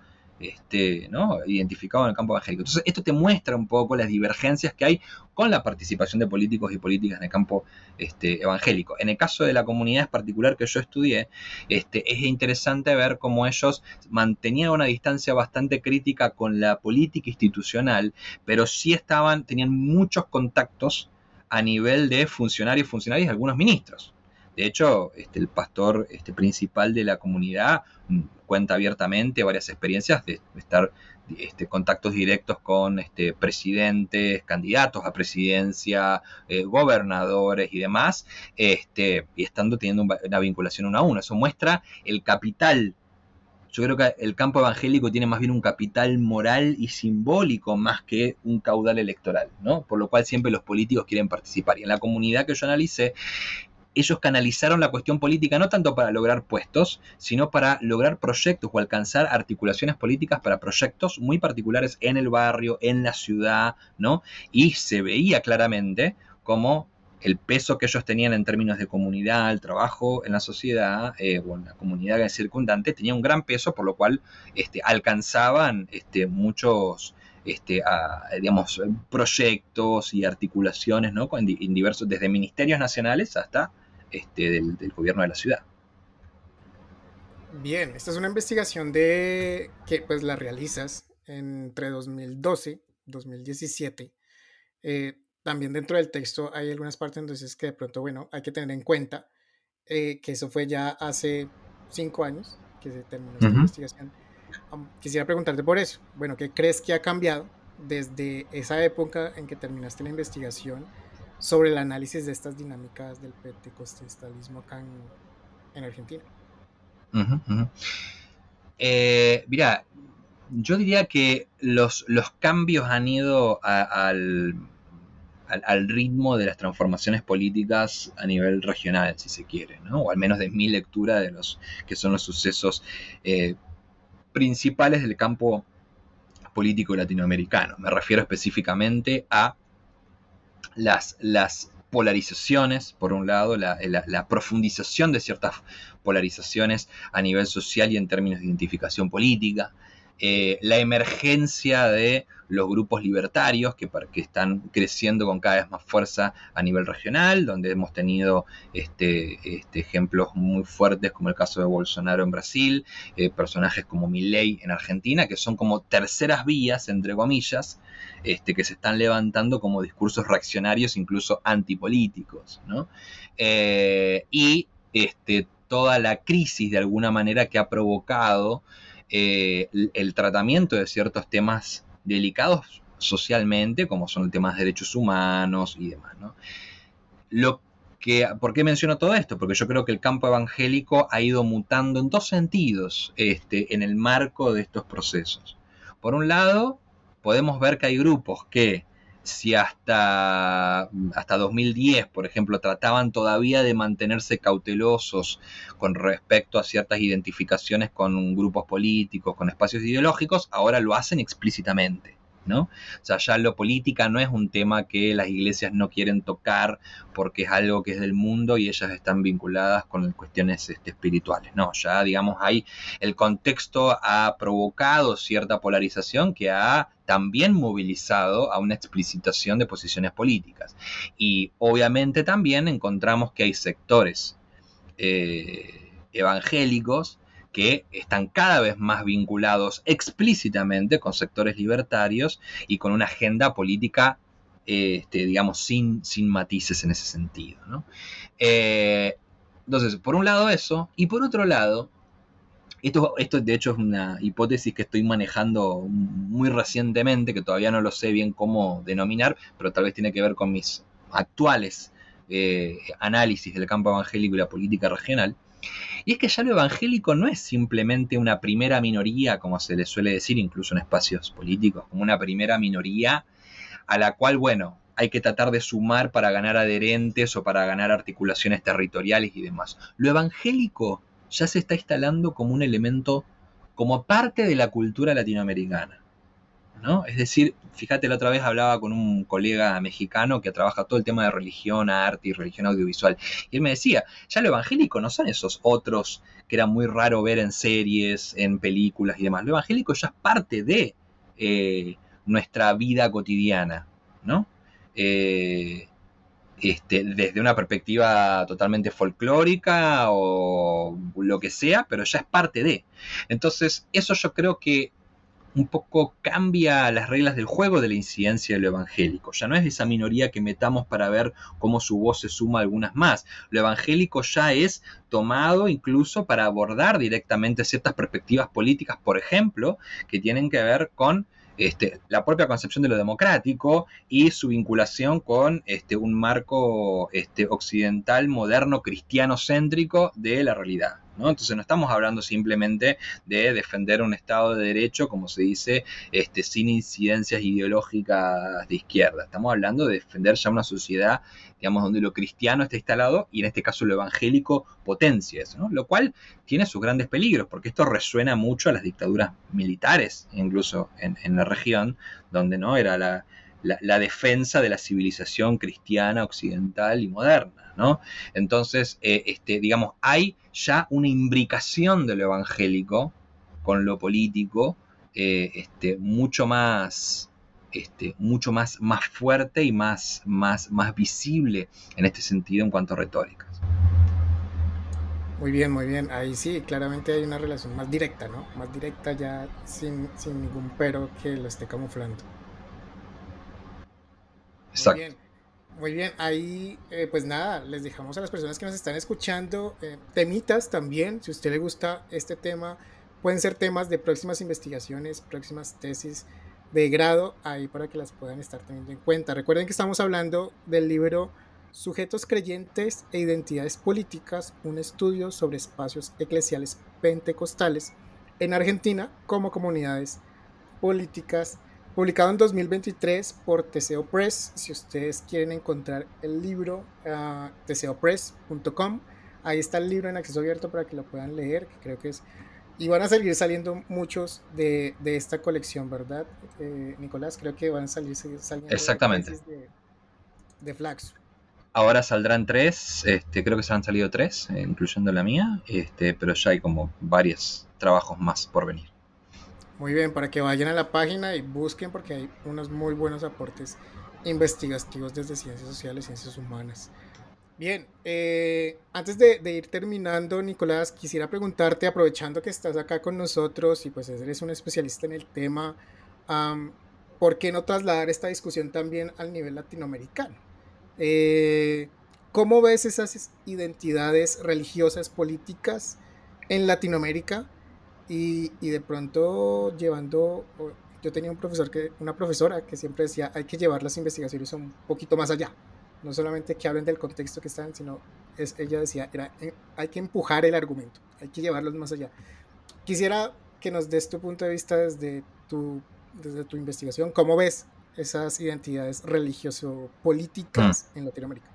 este, ¿no? identificado en el campo evangélico. Entonces, esto te muestra un poco las divergencias que hay con la participación de políticos y políticas en el campo este, evangélico. En el caso de la comunidad particular que yo estudié, este, es interesante ver cómo ellos mantenían una distancia bastante crítica con la política institucional, pero sí estaban, tenían muchos contactos a nivel de funcionarios funcionarios y algunos ministros. De hecho, este, el pastor este, principal de la comunidad mm, cuenta abiertamente varias experiencias de estar este, contactos directos con este, presidentes, candidatos a presidencia, eh, gobernadores y demás, este, y estando teniendo una vinculación uno a uno. Eso muestra el capital. Yo creo que el campo evangélico tiene más bien un capital moral y simbólico más que un caudal electoral, ¿no? Por lo cual siempre los políticos quieren participar. Y en la comunidad que yo analicé, ellos canalizaron la cuestión política no tanto para lograr puestos, sino para lograr proyectos o alcanzar articulaciones políticas para proyectos muy particulares en el barrio, en la ciudad, ¿no? Y se veía claramente como el peso que ellos tenían en términos de comunidad, el trabajo en la sociedad eh, o en la comunidad circundante tenía un gran peso, por lo cual este, alcanzaban este, muchos este, digamos, proyectos y articulaciones ¿no? en, diversos, desde ministerios nacionales hasta este, del, gobierno de la ciudad. Bien, esta es una investigación de que pues la realizas entre 2012 2017. Eh, también dentro del texto hay algunas partes entonces que de pronto, bueno, hay que tener en cuenta eh, que eso fue ya hace cinco años que se terminó esta investigación. quisiera preguntarte por eso. Bueno, ¿qué crees que ha cambiado desde esa época en que terminaste la investigación sobre el análisis de estas dinámicas del pentecostalismo acá en, Argentina. Eh, mira, yo diría que los, los cambios han ido al, al, ritmo de las transformaciones políticas a nivel regional, si se quiere, ¿no? o al menos de mi lectura de los que son los sucesos eh, principales del campo político latinoamericano. Me refiero específicamente a las, las polarizaciones, por un lado, la, profundización de ciertas polarizaciones a nivel social y en términos de identificación política, eh, la emergencia de los grupos libertarios que, están creciendo con cada vez más fuerza a nivel regional, donde hemos tenido este, este, ejemplos muy fuertes como el caso de Bolsonaro en Brasil, eh, personajes como Milley en Argentina, que son como terceras vías, entre comillas, este, que se están levantando como discursos reaccionarios, incluso antipolíticos. Eh, y toda la crisis de alguna manera que ha provocado eh, el tratamiento de ciertos temas delicados socialmente, como son el tema de derechos humanos y demás. Lo que, ¿Por qué menciono todo esto? Porque yo creo que el campo evangélico ha ido mutando en dos sentidos este, en el marco de estos procesos. Por un lado, podemos ver que hay grupos que si hasta, hasta 2010, por ejemplo, trataban todavía de mantenerse cautelosos con respecto a ciertas identificaciones con grupos políticos, con espacios ideológicos, ahora lo hacen explícitamente. ¿No? O sea, ya lo política no es un tema que las iglesias no quieren tocar porque es algo que es del mundo y ellas están vinculadas con cuestiones este, espirituales. No, ya digamos, hay el contexto ha provocado cierta polarización que ha también movilizado a una explicitación de posiciones políticas. Y obviamente también encontramos que hay sectores eh, evangélicos que están cada vez más vinculados explícitamente con sectores libertarios y con una agenda política, este, digamos, sin, sin matices en ese sentido. Eh, entonces, por un lado eso, y por otro lado, esto, esto de hecho es una hipótesis que estoy manejando muy recientemente, que todavía no lo sé bien cómo denominar, pero tal vez tiene que ver con mis actuales eh, análisis del campo evangélico y la política regional. Y es que ya lo evangélico no es simplemente una primera minoría, como se le suele decir incluso en espacios políticos, como una primera minoría a la cual, bueno, hay que tratar de sumar para ganar adherentes o para ganar articulaciones territoriales y demás. Lo evangélico ya se está instalando como un elemento, como parte de la cultura latinoamericana. ¿No? Es decir, fíjate, la otra vez hablaba con un colega mexicano que trabaja todo el tema de religión, arte y religión audiovisual. Y él me decía, ya lo evangélico no son esos otros que era muy raro ver en series, en películas y demás. Lo evangélico ya es parte de eh, nuestra vida cotidiana, ¿no? Eh, este, desde una perspectiva totalmente folclórica o lo que sea, pero ya es parte de. Entonces, eso yo creo que un poco cambia las reglas del juego de la incidencia de lo evangélico. Ya no es esa minoría que metamos para ver cómo su voz se suma a algunas más. Lo evangélico ya es tomado incluso para abordar directamente ciertas perspectivas políticas, por ejemplo, que tienen que ver con este, la propia concepción de lo democrático y su vinculación con este, un marco este, occidental, moderno, cristiano céntrico de la realidad. Entonces no estamos hablando simplemente de defender un Estado de Derecho, como se dice, este, sin incidencias ideológicas de izquierda. Estamos hablando de defender ya una sociedad, digamos, donde lo cristiano está instalado y en este caso lo evangélico potencia eso, Lo cual tiene sus grandes peligros, porque esto resuena mucho a las dictaduras militares, incluso en, la región, donde no era la, la defensa de la civilización cristiana occidental y moderna. Entonces, eh, este, digamos, hay ya una imbricación de lo evangélico con lo político eh, este, mucho más, este, mucho más, más fuerte y más, más, más visible en este sentido en cuanto a retóricas. Muy bien, muy bien. Ahí sí, claramente hay una relación más directa, ¿no? Más directa ya sin, ningún pero que lo esté camuflando. Exacto. Muy bien, ahí eh, pues nada, les dejamos a las personas que nos están escuchando eh, temitas también, si a usted le gusta este tema, pueden ser temas de próximas investigaciones, próximas tesis de grado, ahí para que las puedan estar teniendo en cuenta. Recuerden que estamos hablando del libro Sujetos creyentes e identidades políticas, un estudio sobre espacios eclesiales pentecostales en Argentina como comunidades políticas publicado en 2023 por Teseo Press. Si ustedes quieren encontrar el libro, uh, teseopress.com, ahí está el libro en acceso abierto para que lo puedan leer, que creo que es... Y van a seguir saliendo muchos de, de esta colección, ¿verdad, eh, Nicolás? Creo que van a salir saliendo Exactamente. de, de. Ahora saldrán tres, este, creo que se han salido tres, eh, incluyendo la mía, este, pero ya hay como varios trabajos más por venir. Muy bien, para que vayan a la página y busquen porque hay unos muy buenos aportes investigativos desde ciencias sociales, ciencias humanas. Bien, eh, antes de, ir terminando, Nicolás, quisiera preguntarte, aprovechando que estás acá con nosotros y pues eres un especialista en el tema, ¿por qué no trasladar esta discusión también al nivel latinoamericano? Eh, ¿Cómo ves esas identidades religiosas políticas en Latinoamérica? Y, de pronto llevando, yo tenía un profesor que, una profesora que siempre decía, hay que llevar las investigaciones un poquito más allá. No solamente que hablen del contexto que están, sino es, ella decía, era, eh, hay que empujar el argumento, hay que llevarlos más allá. Quisiera que nos des tu punto de vista desde tu, desde tu investigación, ¿cómo ves esas identidades religioso-políticas mm. en Latinoamérica?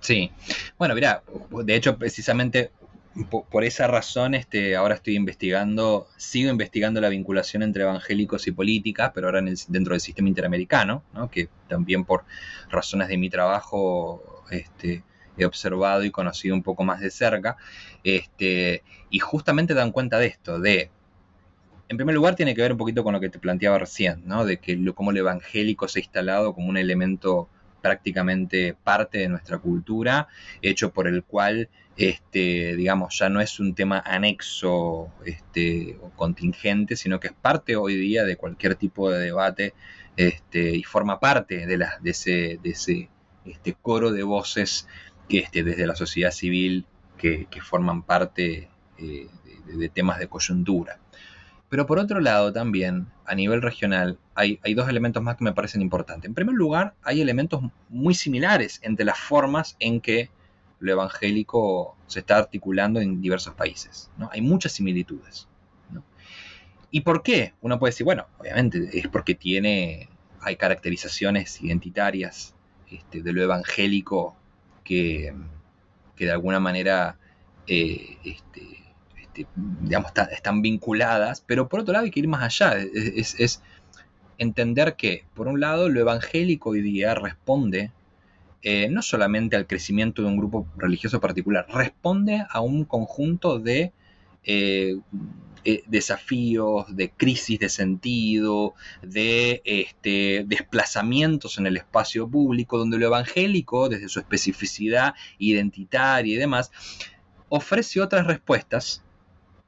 Sí, bueno, mira, de hecho, precisamente por, esa razón, este, ahora estoy investigando, sigo investigando la vinculación entre evangélicos y políticas, pero ahora dentro del sistema interamericano, que también por razones de mi trabajo este, he observado y conocido un poco más de cerca, este, y justamente dan cuenta de esto, de, en primer lugar tiene que ver un poquito con lo que te planteaba recién, ¿no? de que lo, cómo el evangélico se ha instalado como un elemento prácticamente parte de nuestra cultura, hecho por el cual, este, digamos, ya no es un tema anexo este, o contingente, sino que es parte hoy día de cualquier tipo de debate este, y forma parte de, la, de ese, de ese este, coro de voces que este, desde la sociedad civil que, forman parte eh, de temas de coyuntura. Pero por otro lado también, a nivel regional, hay, dos elementos más que me parecen importantes. En primer lugar, hay elementos muy similares entre las formas en que lo evangélico se está articulando en diversos países. ¿no? Hay muchas similitudes. ¿Y por qué? Uno puede decir, bueno, obviamente es porque tiene, hay caracterizaciones identitarias este, de lo evangélico que, de alguna manera eh, este, digamos, están vinculadas, pero por otro lado hay que ir más allá, es, entender que, por un lado, lo evangélico hoy día responde eh, no solamente al crecimiento de un grupo religioso particular, responde a un conjunto de eh, eh, desafíos, de crisis de sentido, de este, desplazamientos en el espacio público, donde lo evangélico, desde su especificidad identitaria y demás, ofrece otras respuestas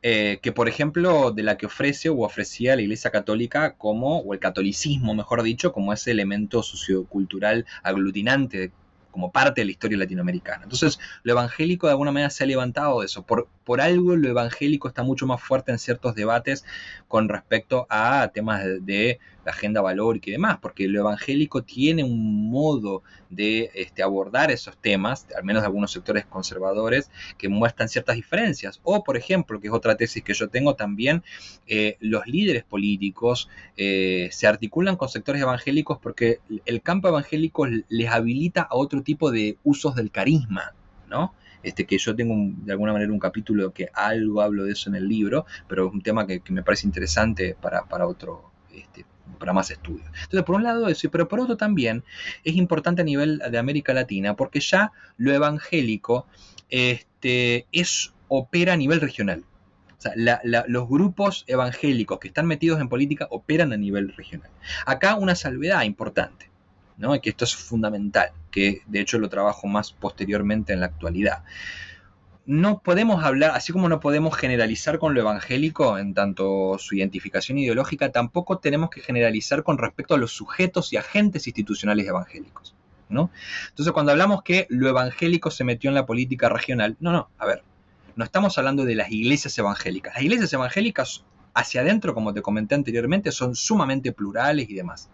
eh, que por ejemplo de la que ofrece o ofrecía la Iglesia Católica como, o el catolicismo mejor dicho, como ese elemento sociocultural aglutinante como parte de la historia latinoamericana. Entonces, lo evangélico de alguna manera se ha levantado de eso. Por, por algo lo evangélico está mucho más fuerte en ciertos debates con respecto a temas de la agenda valórica y demás, porque lo evangélico tiene un modo de este, abordar esos temas, al menos de algunos sectores conservadores, que muestran ciertas diferencias. O, por ejemplo, que es otra tesis que yo tengo también, eh, los líderes políticos eh, se articulan con sectores evangélicos porque el campo evangélico les habilita a otro tipo de usos del carisma, ¿no? Este, que yo tengo de alguna manera un capítulo que algo hablo de eso en el libro, pero es un tema que, me parece interesante para, para otro, este, para más estudios. Entonces, por un lado eso, pero por otro también es importante a nivel de América Latina, porque ya lo evangélico este, es, opera a nivel regional. O sea, los grupos evangélicos que están metidos en política operan a nivel regional. Acá una salvedad importante, ¿no? que esto es fundamental, que de hecho lo trabajo más posteriormente en la actualidad no podemos hablar, así como no podemos generalizar con lo evangélico en tanto su identificación ideológica, tampoco tenemos que generalizar con respecto a los sujetos y agentes institucionales evangélicos. ¿no? Entonces, cuando hablamos que lo evangélico se metió en la política regional, no, no, a ver, no estamos hablando de las iglesias evangélicas. Las iglesias evangélicas hacia adentro, como te comenté anteriormente, son sumamente plurales y demás.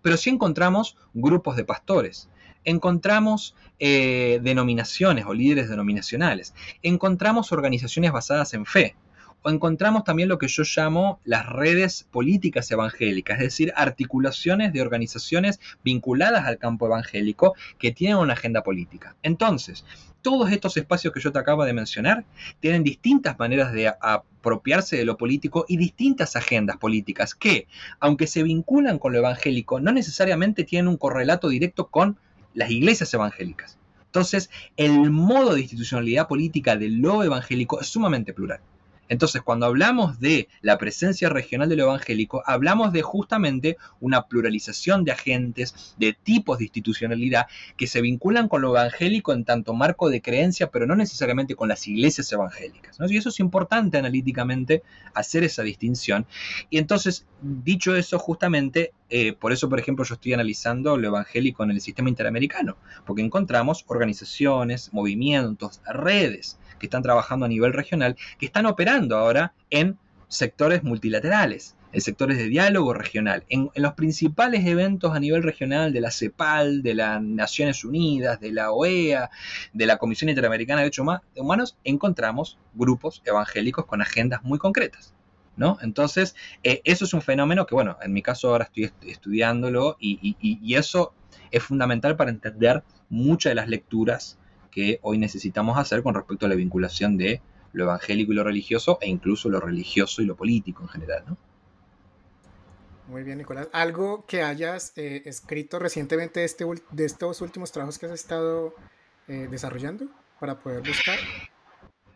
Pero sí encontramos grupos de pastores, encontramos eh, denominaciones o líderes denominacionales, encontramos organizaciones basadas en fe, o encontramos también lo que yo llamo las redes políticas evangélicas, es decir, articulaciones de organizaciones vinculadas al campo evangélico que tienen una agenda política. Entonces, todos estos espacios que yo te acabo de mencionar tienen distintas maneras de apropiarse de lo político y distintas agendas políticas que, aunque se vinculan con lo evangélico, no necesariamente tienen un correlato directo con las iglesias evangélicas. Entonces, el modo de institucionalidad política de lo evangélico es sumamente plural. Entonces, cuando hablamos de la presencia regional de lo evangélico, hablamos de justamente una pluralización de agentes, de tipos de institucionalidad que se vinculan con lo evangélico en tanto marco de creencia, pero no necesariamente con las iglesias evangélicas. Y eso es importante analíticamente hacer esa distinción. Y entonces, dicho eso, justamente, eh, por eso, por ejemplo, yo estoy analizando lo evangélico en el sistema interamericano, porque encontramos organizaciones, movimientos, redes que están trabajando a nivel regional, que están operando ahora en sectores multilaterales, en sectores de diálogo regional, en, los principales eventos a nivel regional de la CEPAL, de las Naciones Unidas, de la OEA, de la Comisión Interamericana de Derechos Humanos, encontramos grupos evangélicos con agendas muy concretas. ¿No? Entonces, eh, eso es un fenómeno que, bueno, en mi caso ahora estoy estudiándolo y, y eso es fundamental para entender muchas de las lecturas que hoy necesitamos hacer con respecto a la vinculación de lo evangélico y lo religioso e incluso lo religioso y lo político en general, ¿no? Muy bien, Nicolás. ¿Algo que hayas eh, escrito recientemente de, este, de estos últimos trabajos que has estado eh, desarrollando para poder buscar?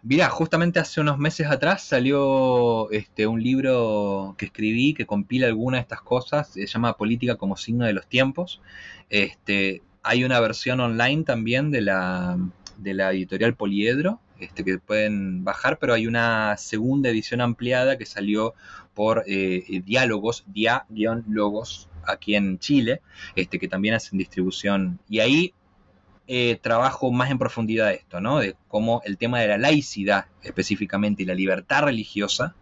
Mira, justamente hace unos meses atrás salió este, un libro que escribí que compila algunas de estas cosas, se llama Política como signo de los tiempos. Este, Hay una versión online también de la, de la editorial Poliedro, este, que pueden bajar, pero hay una segunda edición ampliada que salió por eh, Diálogos, Dia-Logos, aquí en Chile, este, que también hacen distribución. Y ahí eh, trabajo más en profundidad esto, ¿no? De cómo el tema de la laicidad específicamente y la libertad religiosa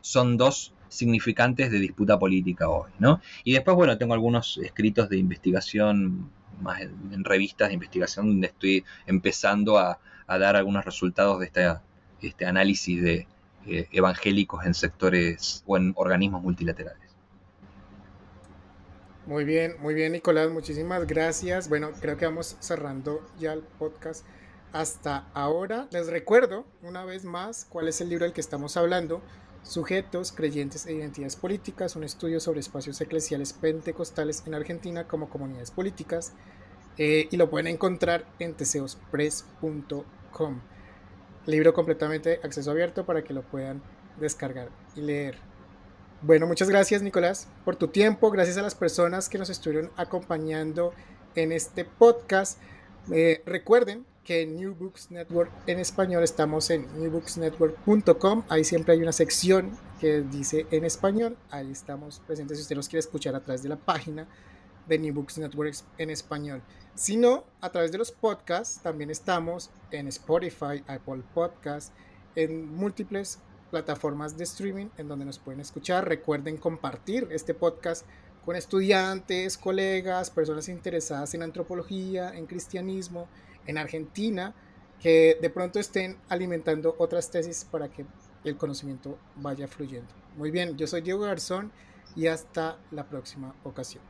son dos significantes de disputa política hoy, ¿no? Y después, bueno, tengo algunos escritos de investigación, más en, revistas de investigación, donde estoy empezando a, dar algunos resultados de este análisis de eh, evangélicos en sectores o en organismos multilaterales. Muy bien, muy bien, Nicolás, muchísimas gracias. Bueno, creo que vamos cerrando ya el podcast hasta ahora. Les recuerdo una vez más cuál es el libro del que estamos hablando. Sujetos, creyentes e identidades políticas, un estudio sobre espacios eclesiales pentecostales en Argentina como comunidades políticas. Eh, y lo pueden encontrar en teseospress.com. Libro completamente acceso abierto para que lo puedan descargar y leer. Bueno, muchas gracias Nicolás por tu tiempo, gracias a las personas que nos estuvieron acompañando en este podcast. Eh, recuerden que en New Books Network en español estamos en newbooksnetwork.com. Ahí siempre hay una sección que dice en español. Ahí estamos presentes si usted nos quiere escuchar a través de la página de New Books Network en español. Si no, a través de los podcasts también estamos en Spotify, Apple Podcasts, en múltiples plataformas de streaming en donde nos pueden escuchar. Recuerden compartir este podcast con estudiantes, colegas, personas interesadas en antropología, en cristianismo, en Argentina, que de pronto estén alimentando otras tesis para que el conocimiento vaya fluyendo. Muy bien, yo soy Diego Garzón y hasta la próxima ocasión.